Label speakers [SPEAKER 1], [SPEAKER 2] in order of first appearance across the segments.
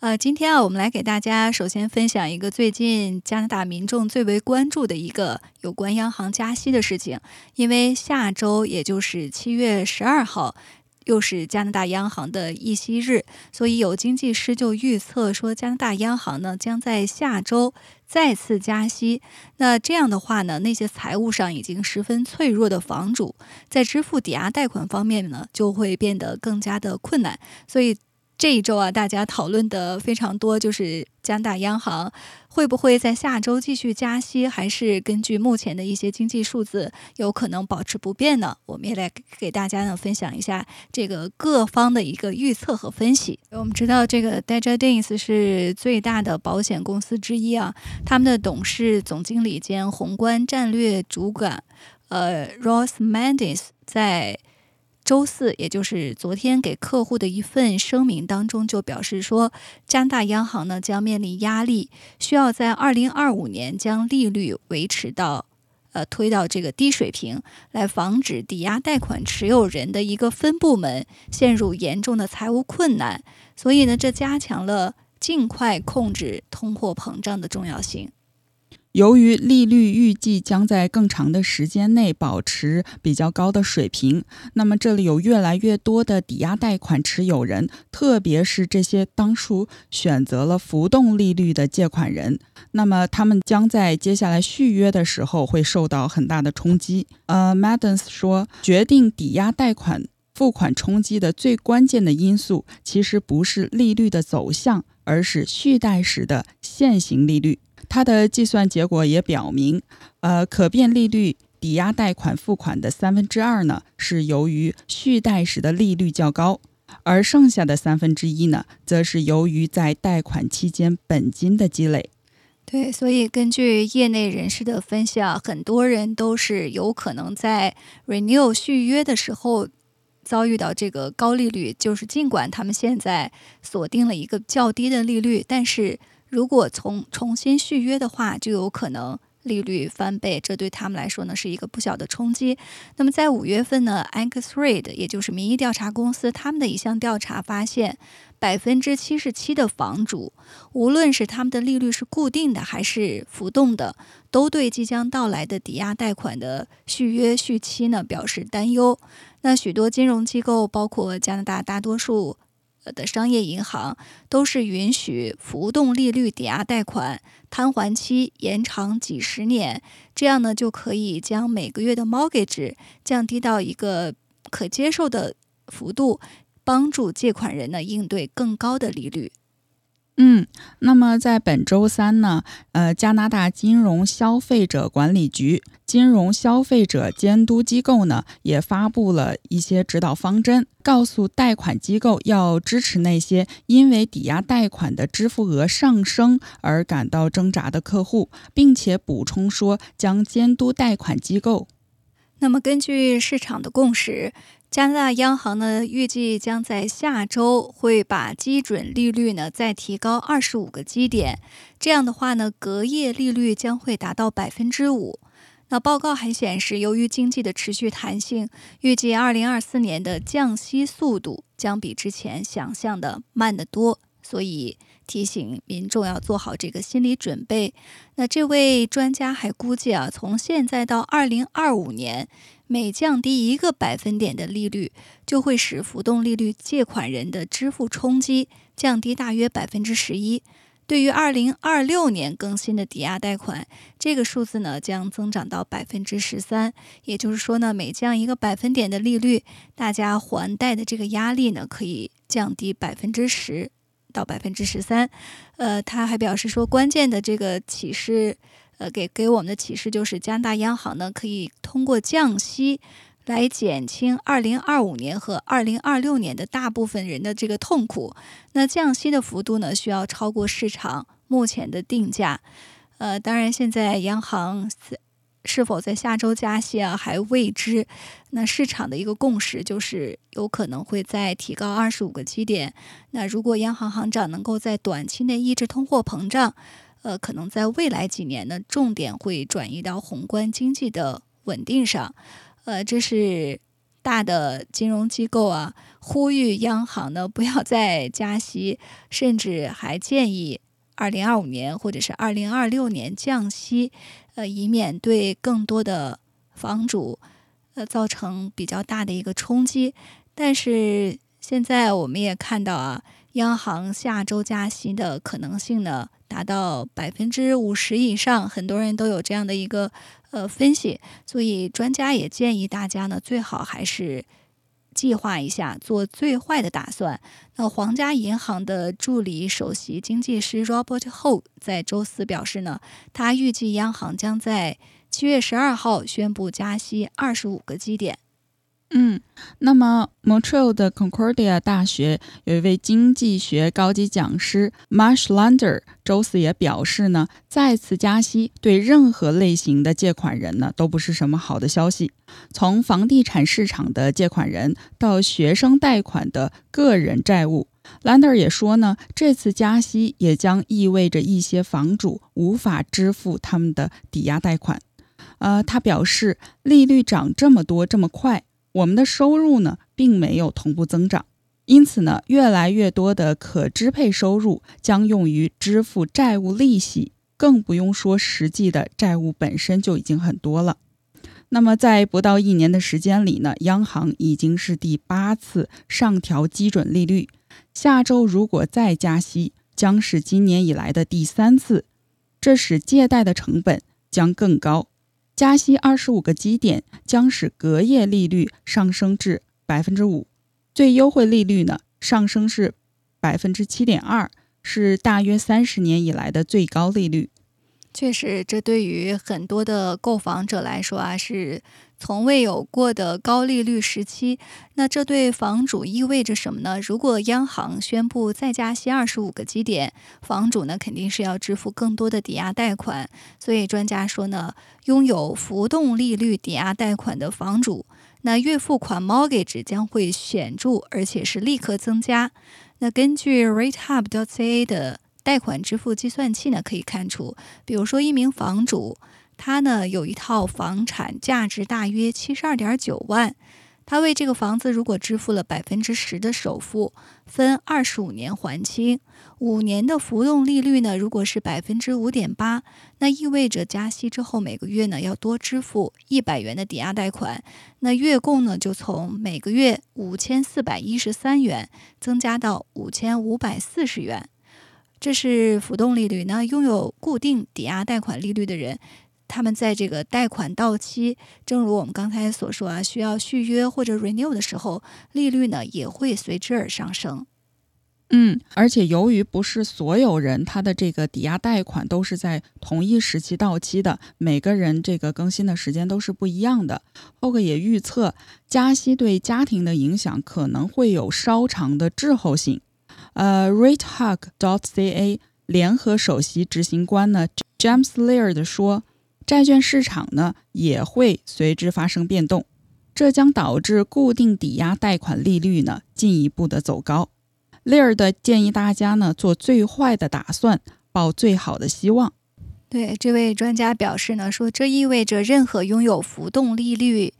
[SPEAKER 1] 呃，今天啊，我们来给大家首先分享一个最近加拿大民众最为关注的一个有关央行加息的事情。因为下周也就是七月十二号，又是加拿大央行的议息日，所以有经济师就预测说，加拿大央行呢将在下周再次加息。那这样的话呢，那些财务上已经十分脆弱的房主，在支付抵押贷款方面呢，就会变得更加的困难。所以。这一周啊，大家讨论的非常多，就是加拿大央行会不会在下周继续加息，还是根据目前的一些经济数字有可能保持不变呢？我们也来给大家呢分享一下这个各方的一个预测和分析。我们知道，这个 d e j a d i n s 是最大的保险公司之一啊，他们的董事总经理兼宏观战略主管，呃，Ross Mendes 在。周四，也就是昨天，给客户的一份声明当中就表示说，加拿大央行呢将面临压力，需要在二零二五年将利率维持到，呃，推到这个低水平，来防止抵押贷款持有人的一个分部门陷入严重的财务困难。所以呢，这加强了尽快控制通货膨胀的重要性。
[SPEAKER 2] 由于利率预计将在更长的时间内保持比较高的水平，那么这里有越来越多的抵押贷款持有人，特别是这些当初选择了浮动利率的借款人，那么他们将在接下来续约的时候会受到很大的冲击。呃，Madens 说，决定抵押贷款付款冲击的最关键的因素，其实不是利率的走向，而是续贷时的现行利率。它的计算结果也表明，呃，可变利率抵押贷款付款的三分之二呢，是由于续贷时的利率较高，而剩下的三分之一呢，则是由于在贷款期间本金的积累。
[SPEAKER 1] 对，所以根据业内人士的分析啊，很多人都是有可能在 renew 续约的时候遭遇到这个高利率，就是尽管他们现在锁定了一个较低的利率，但是。如果从重新续约的话，就有可能利率翻倍，这对他们来说呢是一个不小的冲击。那么在五月份呢，Angus Reid，也就是民意调查公司，他们的一项调查发现，百分之七十七的房主，无论是他们的利率是固定的还是浮动的，都对即将到来的抵押贷款的续约续期呢表示担忧。那许多金融机构，包括加拿大大多数。的商业银行都是允许浮动利率抵押贷款摊还期延长几十年，这样呢就可以将每个月的 mortgage 降低到一个可接受的幅度，帮助借款人呢应对更高的利率。
[SPEAKER 2] 嗯，那么在本周三呢，呃，加拿大金融消费者管理局金融消费者监督机构呢，也发布了一些指导方针，告诉贷款机构要支持那些因为抵押贷款的支付额上升而感到挣扎的客户，并且补充说将监督贷款机构。
[SPEAKER 1] 那么，根据市场的共识。加拿大央行呢，预计将在下周会把基准利率呢再提高二十五个基点，这样的话呢，隔夜利率将会达到百分之五。那报告还显示，由于经济的持续弹性，预计二零二四年的降息速度将比之前想象的慢得多，所以提醒民众要做好这个心理准备。那这位专家还估计啊，从现在到二零二五年。每降低一个百分点的利率，就会使浮动利率借款人的支付冲击降低大约百分之十一。对于二零二六年更新的抵押贷款，这个数字呢将增长到百分之十三。也就是说呢，每降一个百分点的利率，大家还贷的这个压力呢可以降低百分之十到百分之十三。呃，他还表示说，关键的这个启示。呃，给给我们的启示就是，加拿大央行呢可以通过降息来减轻2025年和2026年的大部分人的这个痛苦。那降息的幅度呢，需要超过市场目前的定价。呃，当然，现在央行是否在下周加息啊还未知。那市场的一个共识就是有可能会再提高二十五个基点。那如果央行行长能够在短期内抑制通货膨胀，呃，可能在未来几年呢，重点会转移到宏观经济的稳定上。呃，这是大的金融机构啊，呼吁央行呢不要再加息，甚至还建议二零二五年或者是二零二六年降息，呃，以免对更多的房主呃造成比较大的一个冲击。但是现在我们也看到啊，央行下周加息的可能性呢达到百分之五十以上，很多人都有这样的一个。呃，分析，所以专家也建议大家呢，最好还是计划一下，做最坏的打算。那皇家银行的助理首席经济师 Robert Ho 在周四表示呢，他预计央行将在七月十二号宣布加息二十五个基点。
[SPEAKER 2] 嗯，那么 Montreal 的 Concordia 大学有一位经济学高级讲师 Marsh Lander 周四也表示呢，再次加息对任何类型的借款人呢都不是什么好的消息。从房地产市场的借款人到学生贷款的个人债务，Lander 也说呢，这次加息也将意味着一些房主无法支付他们的抵押贷款。呃，他表示，利率涨这么多这么快。我们的收入呢，并没有同步增长，因此呢，越来越多的可支配收入将用于支付债务利息，更不用说实际的债务本身就已经很多了。那么，在不到一年的时间里呢，央行已经是第八次上调基准利率，下周如果再加息，将是今年以来的第三次，这使借贷的成本将更高。加息二十五个基点将使隔夜利率上升至百分之五，最优惠利率呢上升是百分之七点二，是大约三十年以来的最高利率。
[SPEAKER 1] 确实，这对于很多的购房者来说啊，是从未有过的高利率时期。那这对房主意味着什么呢？如果央行宣布再加息二十五个基点，房主呢肯定是要支付更多的抵押贷款。所以专家说呢，拥有浮动利率抵押贷款的房主，那月付款 mortgage 将会显著，而且是立刻增加。那根据 RateHub.ca 的。贷款支付计算器呢，可以看出，比如说一名房主，他呢有一套房产，价值大约七十二点九万，他为这个房子如果支付了百分之十的首付，分二十五年还清，五年的浮动利率呢，如果是百分之五点八，那意味着加息之后每个月呢要多支付一百元的抵押贷款，那月供呢就从每个月五千四百一十三元增加到五千五百四十元。这是浮动利率。那拥有固定抵押贷款利率的人，他们在这个贷款到期，正如我们刚才所说啊，需要续约或者 renew 的时候，利率呢也会随之而上升。
[SPEAKER 2] 嗯，而且由于不是所有人他的这个抵押贷款都是在同一时期到期的，每个人这个更新的时间都是不一样的。后克也预测，加息对家庭的影响可能会有稍长的滞后性。呃，RateHug.ca 联合首席执行官呢，James Laird 说，债券市场呢也会随之发生变动，这将导致固定抵押贷款利率呢进一步的走高。利尔的建议大家呢做最坏的打算，抱最好的希望。
[SPEAKER 1] 对这位专家表示呢，说这意味着任何拥有浮动利率，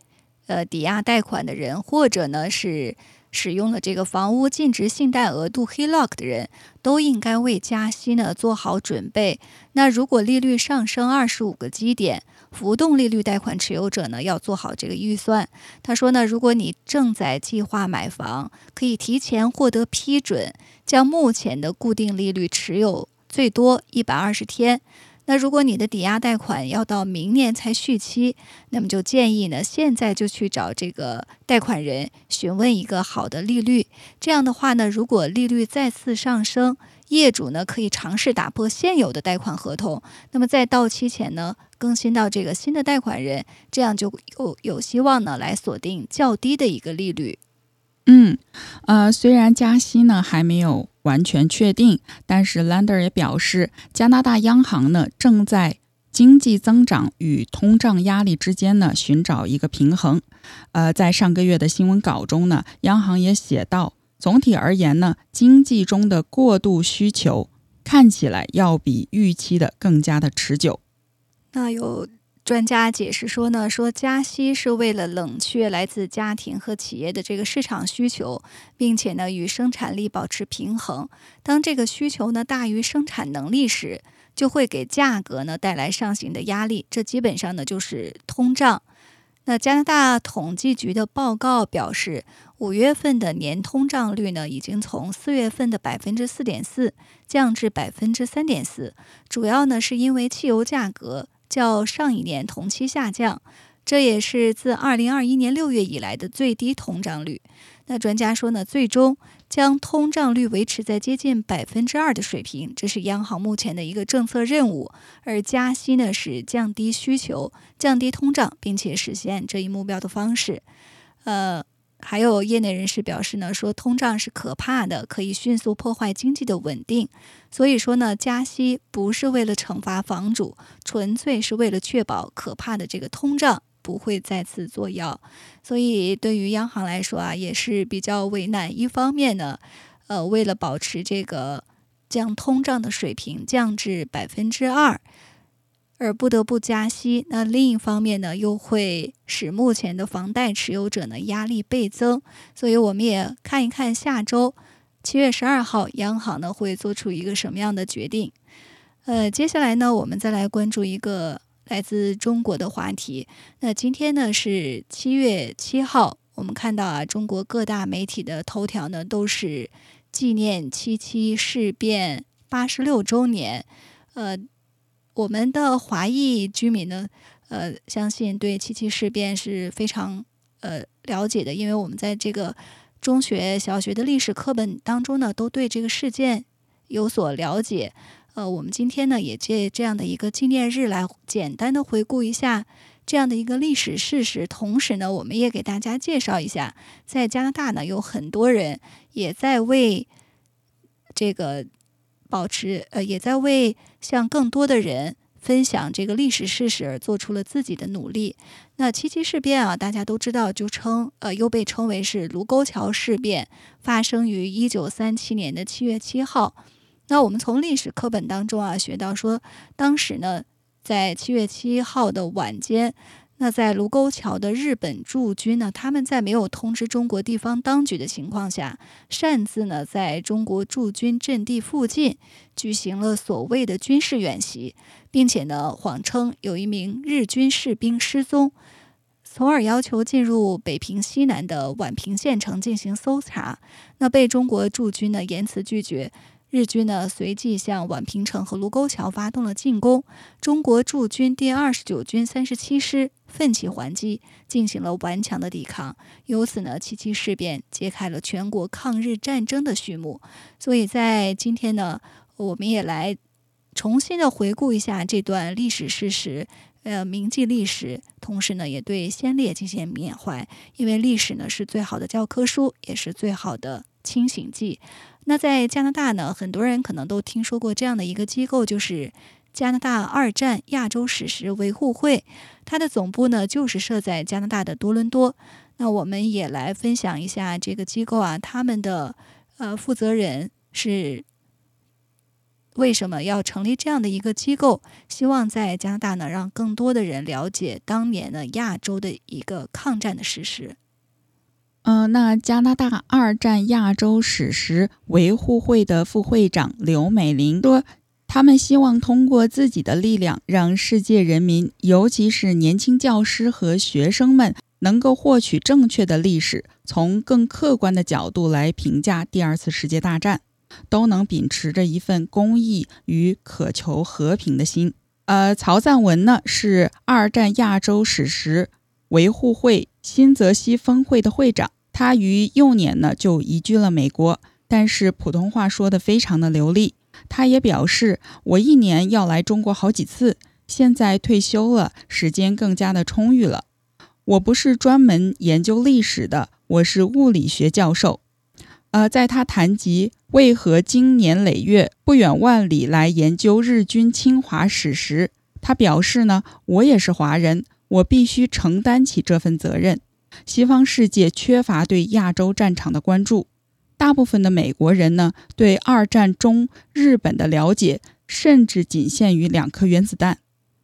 [SPEAKER 1] 呃，抵押贷款的人，或者呢是。使用了这个房屋净值信贷额度 HELOC 的人都应该为加息呢做好准备。那如果利率上升二十五个基点，浮动利率贷款持有者呢要做好这个预算。他说呢，如果你正在计划买房，可以提前获得批准，将目前的固定利率持有最多一百二十天。那如果你的抵押贷款要到明年才续期，那么就建议呢，现在就去找这个贷款人询问一个好的利率。这样的话呢，如果利率再次上升，业主呢可以尝试打破现有的贷款合同，那么在到期前呢更新到这个新的贷款人，这样就有有希望呢来锁定较低的一个利率。
[SPEAKER 2] 嗯，呃，虽然加息呢还没有完全确定，但是 Lander 也表示，加拿大央行呢正在经济增长与通胀压力之间呢寻找一个平衡。呃，在上个月的新闻稿中呢，央行也写到，总体而言呢，经济中的过度需求看起来要比预期的更加的持久。
[SPEAKER 1] 那有。专家解释说呢，说加息是为了冷却来自家庭和企业的这个市场需求，并且呢与生产力保持平衡。当这个需求呢大于生产能力时，就会给价格呢带来上行的压力。这基本上呢就是通胀。那加拿大统计局的报告表示，五月份的年通胀率呢已经从四月份的百分之四点四降至百分之三点四，主要呢是因为汽油价格。较上一年同期下降，这也是自二零二一年六月以来的最低通胀率。那专家说呢，最终将通胀率维持在接近百分之二的水平，这是央行目前的一个政策任务。而加息呢，是降低需求、降低通胀，并且实现这一目标的方式。呃。还有业内人士表示呢，说通胀是可怕的，可以迅速破坏经济的稳定。所以说呢，加息不是为了惩罚房主，纯粹是为了确保可怕的这个通胀不会再次作妖。所以对于央行来说啊，也是比较为难。一方面呢，呃，为了保持这个将通胀的水平降至百分之二。而不得不加息，那另一方面呢，又会使目前的房贷持有者呢压力倍增。所以我们也看一看下周七月十二号，央行呢会做出一个什么样的决定。呃，接下来呢，我们再来关注一个来自中国的话题。那今天呢是七月七号，我们看到啊，中国各大媒体的头条呢都是纪念七七事变八十六周年。呃。我们的华裔居民呢，呃，相信对七七事变是非常呃了解的，因为我们在这个中学、小学的历史课本当中呢，都对这个事件有所了解。呃，我们今天呢，也借这样的一个纪念日来简单的回顾一下这样的一个历史事实，同时呢，我们也给大家介绍一下，在加拿大呢，有很多人也在为这个。保持呃，也在为向更多的人分享这个历史事实而做出了自己的努力。那七七事变啊，大家都知道，就称呃，又被称为是卢沟桥事变，发生于一九三七年的七月七号。那我们从历史课本当中啊学到说，当时呢，在七月七号的晚间。那在卢沟桥的日本驻军呢？他们在没有通知中国地方当局的情况下，擅自呢在中国驻军阵地附近举行了所谓的军事演习，并且呢谎称有一名日军士兵失踪，从而要求进入北平西南的宛平县城进行搜查。那被中国驻军呢严词拒绝。日军呢随即向宛平城和卢沟桥发动了进攻，中国驻军第二十九军三十七师奋起还击，进行了顽强的抵抗。由此呢，七七事变揭开了全国抗日战争的序幕。所以在今天呢，我们也来重新的回顾一下这段历史事实，呃，铭记历史，同时呢，也对先烈进行缅怀，因为历史呢是最好的教科书，也是最好的清醒剂。那在加拿大呢，很多人可能都听说过这样的一个机构，就是加拿大二战亚洲史实维护会，它的总部呢就是设在加拿大的多伦多。那我们也来分享一下这个机构啊，他们的呃负责人是为什么要成立这样的一个机构，希望在加拿大呢让更多的人了解当年的亚洲的一个抗战的事实。
[SPEAKER 2] 嗯，那加拿大二战亚洲史实维护会的副会长刘美玲说：“他们希望通过自己的力量，让世界人民，尤其是年轻教师和学生们，能够获取正确的历史，从更客观的角度来评价第二次世界大战，都能秉持着一份公益与渴求和平的心。”呃，曹赞文呢是二战亚洲史实维护会新泽西分会的会长。他于幼年呢就移居了美国，但是普通话说得非常的流利。他也表示，我一年要来中国好几次。现在退休了，时间更加的充裕了。我不是专门研究历史的，我是物理学教授。呃，在他谈及为何经年累月不远万里来研究日军侵华史时，他表示呢，我也是华人，我必须承担起这份责任。西方世界缺乏对亚洲战场的关注，大部分的美国人呢，对二战中日本的了解甚至仅限于两颗原子弹，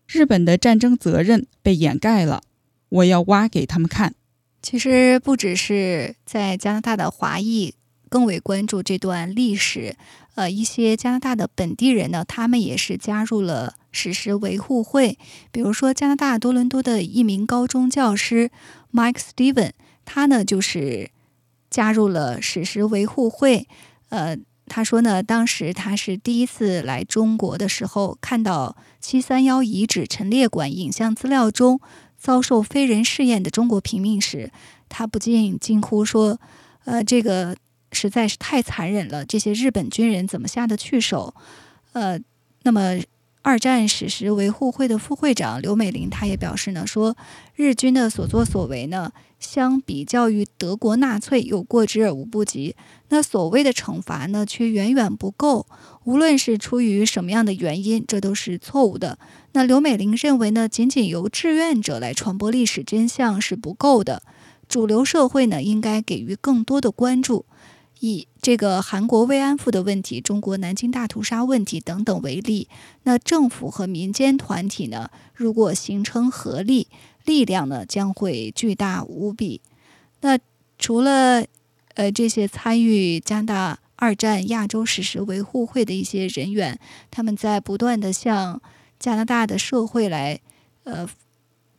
[SPEAKER 2] 日本的战争责任被掩盖了。我要挖给他们看。
[SPEAKER 1] 其实不只是在加拿大的华裔更为关注这段历史，呃，一些加拿大的本地人呢，他们也是加入了史实维护会。比如说，加拿大多伦多的一名高中教师 Mike Steven，他呢就是加入了史实维护会。呃，他说呢，当时他是第一次来中国的时候，看到七三幺遗址陈列馆影像资料中。遭受非人试验的中国平民时，他不禁惊呼说：“呃，这个实在是太残忍了！这些日本军人怎么下得去手？”呃，那么二战史实维护会的副会长刘美玲，她也表示呢，说日军的所作所为呢，相比较于德国纳粹有过之而无不及。那所谓的惩罚呢，却远远不够。无论是出于什么样的原因，这都是错误的。那刘美玲认为呢，仅仅由志愿者来传播历史真相是不够的，主流社会呢应该给予更多的关注。以这个韩国慰安妇的问题、中国南京大屠杀问题等等为例，那政府和民间团体呢，如果形成合力，力量呢将会巨大无比。那除了呃这些参与加拿大。二战亚洲史实维护会的一些人员，他们在不断的向加拿大的社会来，呃，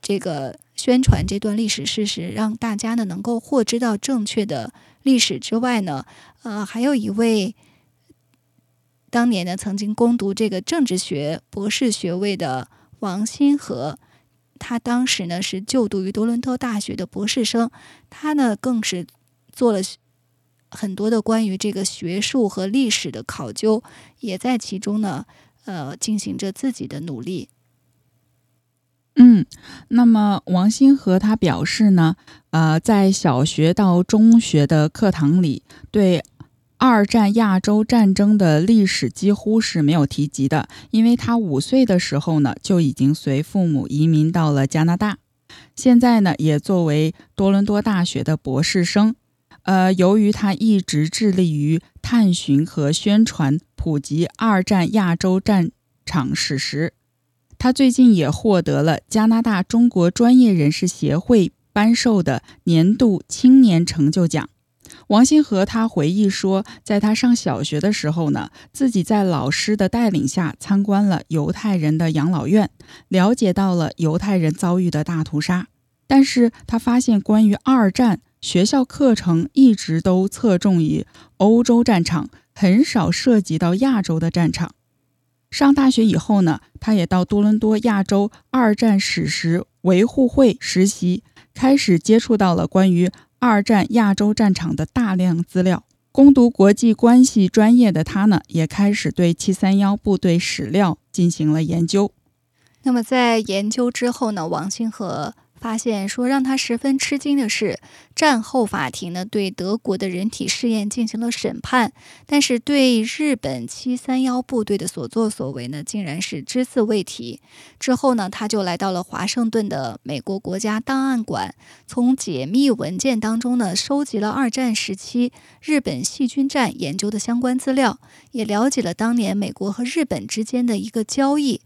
[SPEAKER 1] 这个宣传这段历史事实，让大家呢能够获知到正确的历史之外呢，呃，还有一位当年呢曾经攻读这个政治学博士学位的王新和，他当时呢是就读于多伦多大学的博士生，他呢更是做了。很多的关于这个学术和历史的考究，也在其中呢，呃，进行着自己的努力。
[SPEAKER 2] 嗯，那么王新和他表示呢，呃，在小学到中学的课堂里，对二战亚洲战争的历史几乎是没有提及的，因为他五岁的时候呢，就已经随父母移民到了加拿大，现在呢，也作为多伦多大学的博士生。呃，由于他一直致力于探寻和宣传、普及二战亚洲战场史实，他最近也获得了加拿大中国专业人士协会颁授的年度青年成就奖。王新和他回忆说，在他上小学的时候呢，自己在老师的带领下参观了犹太人的养老院，了解到了犹太人遭遇的大屠杀。但是他发现关于二战。学校课程一直都侧重于欧洲战场，很少涉及到亚洲的战场。上大学以后呢，他也到多伦多亚洲二战史实维护会实习，开始接触到了关于二战亚洲战场的大量资料。攻读国际关系专业的他呢，也开始对七三幺部队史料进行了研究。
[SPEAKER 1] 那么在研究之后呢，王新和。发现说让他十分吃惊的是，战后法庭呢对德国的人体试验进行了审判，但是对日本七三幺部队的所作所为呢，竟然是只字未提。之后呢，他就来到了华盛顿的美国国家档案馆，从解密文件当中呢，收集了二战时期日本细菌战研究的相关资料，也了解了当年美国和日本之间的一个交易。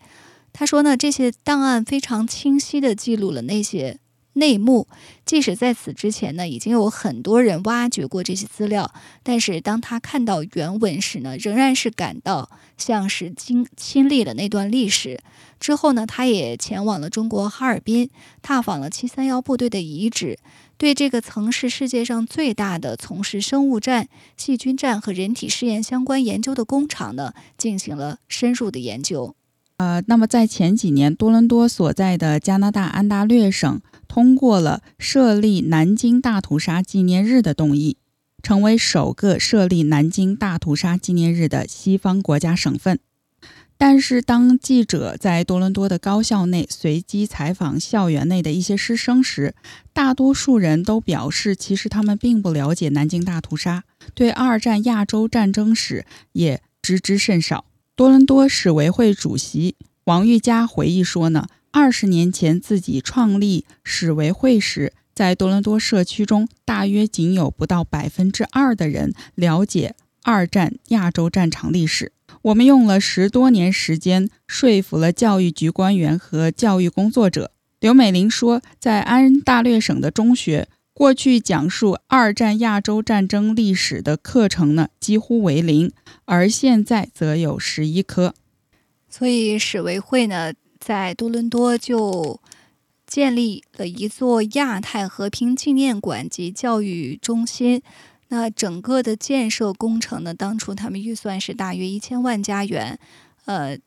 [SPEAKER 1] 他说呢，这些档案非常清晰地记录了那些内幕，即使在此之前呢，已经有很多人挖掘过这些资料，但是当他看到原文时呢，仍然是感到像是经亲历了那段历史。之后呢，他也前往了中国哈尔滨，踏访了七三幺部队的遗址，对这个曾是世界上最大的从事生物战、细菌战和人体试验相关研究的工厂呢，进行了深入的研究。
[SPEAKER 2] 呃，那么在前几年，多伦多所在的加拿大安大略省通过了设立南京大屠杀纪念日的动议，成为首个设立南京大屠杀纪念日的西方国家省份。但是，当记者在多伦多的高校内随机采访校园内的一些师生时，大多数人都表示，其实他们并不了解南京大屠杀，对二战亚洲战争史也知之甚少。多伦多史委会主席王玉佳回忆说呢，二十年前自己创立史维会时，在多伦多社区中，大约仅有不到百分之二的人了解二战亚洲战场历史。我们用了十多年时间，说服了教育局官员和教育工作者。刘美玲说，在安大略省的中学，过去讲述二战亚洲战争历史的课程呢几乎为零，而现在则有十一科。
[SPEAKER 1] 所以史维会呢，在多伦多就建立了一座亚太和平纪念馆及教育中心。那整个的建设工程呢，当初他们预算是大约一千万加元，呃。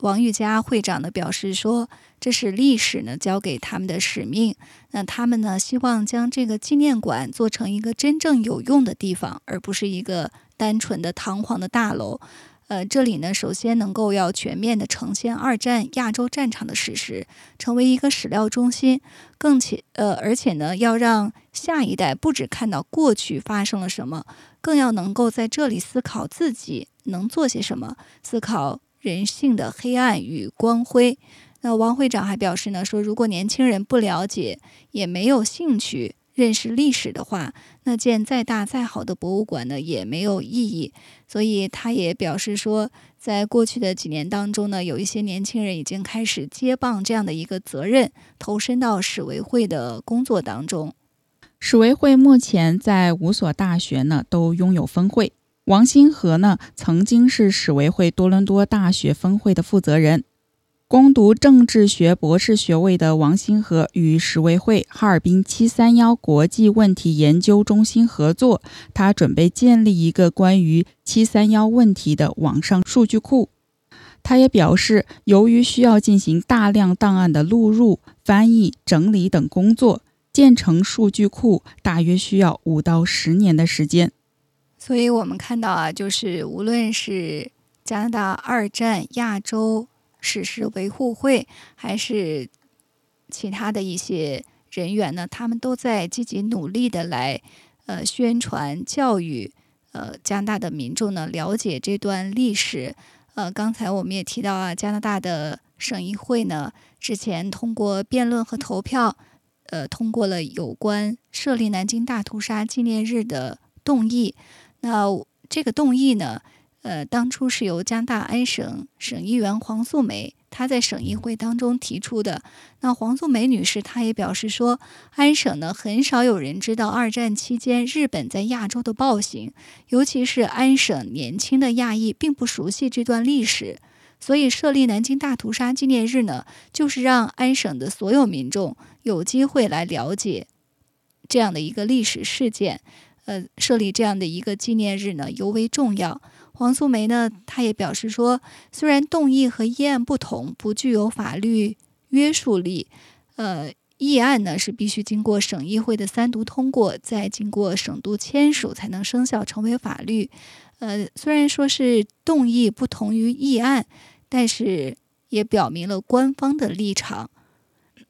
[SPEAKER 1] 王玉佳会长呢表示说：“这是历史呢交给他们的使命。那他们呢希望将这个纪念馆做成一个真正有用的地方，而不是一个单纯的堂皇的大楼。呃，这里呢首先能够要全面的呈现二战亚洲战场的史实，成为一个史料中心。更且呃，而且呢要让下一代不只看到过去发生了什么，更要能够在这里思考自己能做些什么，思考。”人性的黑暗与光辉。那王会长还表示呢，说如果年轻人不了解，也没有兴趣认识历史的话，那建再大再好的博物馆呢也没有意义。所以他也表示说，在过去的几年当中呢，有一些年轻人已经开始接棒这样的一个责任，投身到史维会的工作当中。
[SPEAKER 2] 史维会目前在五所大学呢都拥有分会。王新和呢，曾经是史维会多伦多大学分会的负责人。攻读政治学博士学位的王新和与史维会哈尔滨七三幺国际问题研究中心合作，他准备建立一个关于七三幺问题的网上数据库。他也表示，由于需要进行大量档案的录入、翻译、整理等工作，建成数据库大约需要五到十年的时间。
[SPEAKER 1] 所以我们看到啊，就是无论是加拿大二战亚洲史实维护会，还是其他的一些人员呢，他们都在积极努力的来呃宣传教育呃加拿大的民众呢了解这段历史。呃，刚才我们也提到啊，加拿大的省议会呢之前通过辩论和投票，呃，通过了有关设立南京大屠杀纪念日的动议。那这个动议呢，呃，当初是由加拿大安省省议员黄素梅她在省议会当中提出的。那黄素梅女士她也表示说，安省呢很少有人知道二战期间日本在亚洲的暴行，尤其是安省年轻的亚裔并不熟悉这段历史，所以设立南京大屠杀纪念日呢，就是让安省的所有民众有机会来了解这样的一个历史事件。呃，设立这样的一个纪念日呢，尤为重要。黄素梅呢，她也表示说，虽然动议和议案不同，不具有法律约束力，呃，议案呢是必须经过省议会的三读通过，再经过省督签署才能生效成为法律。呃，虽然说是动议不同于议案，但是也表明了官方的立场。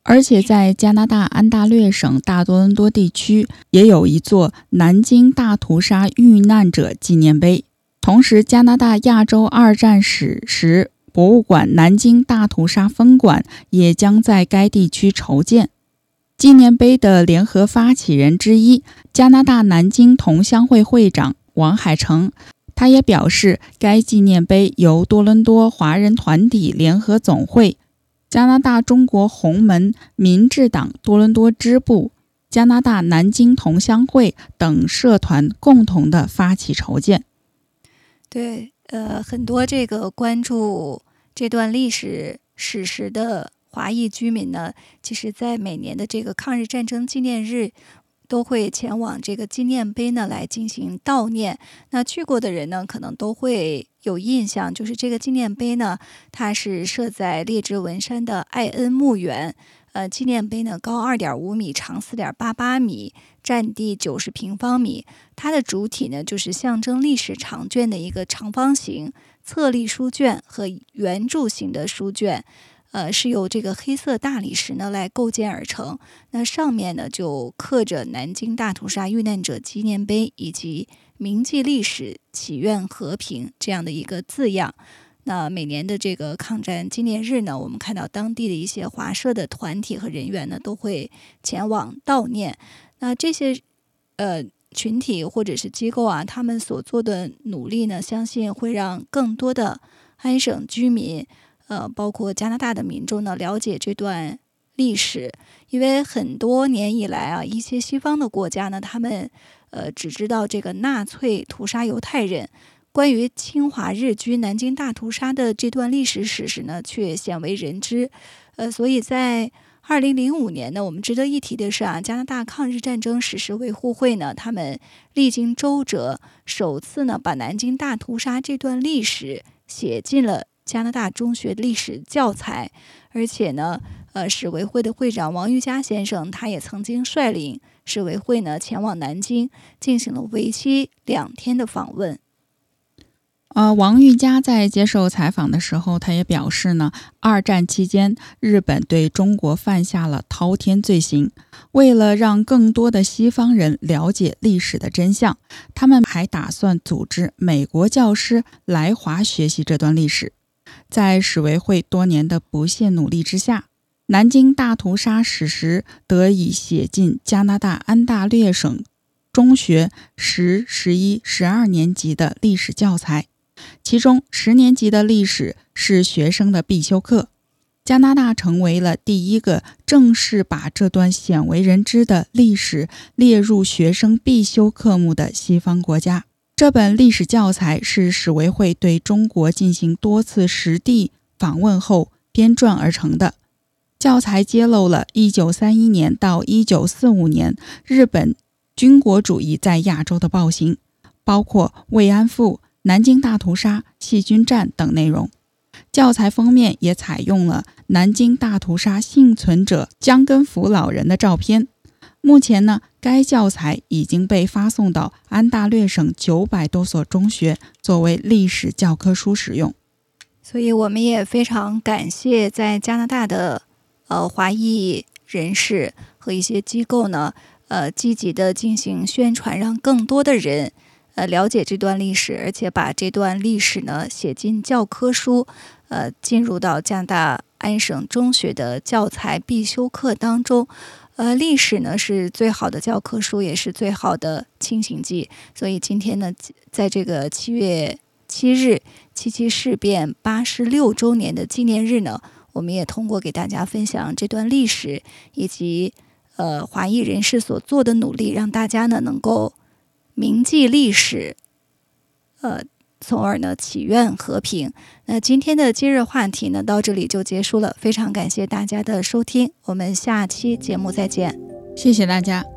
[SPEAKER 2] 而且在加拿大安大略省大多伦多地区，也有一座南京大屠杀遇难者纪念碑。同时，加拿大亚洲二战史实博物馆南京大屠杀分馆也将在该地区筹建。纪念碑的联合发起人之一，加拿大南京同乡会会长王海成，他也表示，该纪念碑由多伦多华人团体联合总会。加拿大中国红门民治党多伦多支部、加拿大南京同乡会等社团共同的发起筹建。
[SPEAKER 1] 对，呃，很多这个关注这段历史史实的华裔居民呢，其实，在每年的这个抗日战争纪念日。都会前往这个纪念碑呢来进行悼念。那去过的人呢，可能都会有印象，就是这个纪念碑呢，它是设在列支文山的艾恩墓园。呃，纪念碑呢高二点五米，长四点八八米，占地九十平方米。它的主体呢就是象征历史长卷的一个长方形侧立书卷和圆柱形的书卷。呃，是由这个黑色大理石呢来构建而成。那上面呢就刻着南京大屠杀遇难者纪念碑以及铭记历史、祈愿和平这样的一个字样。那每年的这个抗战纪念日呢，我们看到当地的一些华社的团体和人员呢，都会前往悼念。那这些呃群体或者是机构啊，他们所做的努力呢，相信会让更多的安省居民，呃，包括加拿大的民众呢，了解这段历史。因为很多年以来啊，一些西方的国家呢，他们呃只知道这个纳粹屠杀犹太人。关于侵华日军南京大屠杀的这段历史史实呢，却鲜为人知。呃，所以在二零零五年呢，我们值得一提的是啊，加拿大抗日战争史实维护会呢，他们历经周折，首次呢把南京大屠杀这段历史写进了加拿大中学历史教材，而且呢，呃，史维会的会长王玉佳先生，他也曾经率领史维会呢前往南京，进行了为期两天的访问。
[SPEAKER 2] 呃，王玉佳在接受采访的时候，他也表示呢，二战期间日本对中国犯下了滔天罪行。为了让更多的西方人了解历史的真相，他们还打算组织美国教师来华学习这段历史。在史维会多年的不懈努力之下，南京大屠杀史实得以写进加拿大安大略省中学十、十一、十二年级的历史教材。其中，十年级的历史是学生的必修课。加拿大成为了第一个正式把这段鲜为人知的历史列入学生必修科目的西方国家。这本历史教材是史维会对中国进行多次实地访问后编撰而成的。教材揭露了1931年到1945年日本军国主义在亚洲的暴行，包括慰安妇。南京大屠杀、细菌战等内容，教材封面也采用了南京大屠杀幸存者江根福老人的照片。目前呢，该教材已经被发送到安大略省九百多所中学，作为历史教科书使用。
[SPEAKER 1] 所以，我们也非常感谢在加拿大的呃华裔人士和一些机构呢，呃，积极的进行宣传，让更多的人。呃，了解这段历史，而且把这段历史呢写进教科书，呃，进入到加拿大安省中学的教材必修课当中。呃，历史呢是最好的教科书，也是最好的清醒剂。所以今天呢，在这个七月七日七七事变八十六周年的纪念日呢，我们也通过给大家分享这段历史以及呃华裔人士所做的努力，让大家呢能够。铭记历史，呃，从而呢祈愿和平。那今天的今日话题呢，到这里就结束了。非常感谢大家的收听，我们下期节目再见。
[SPEAKER 2] 谢谢大家。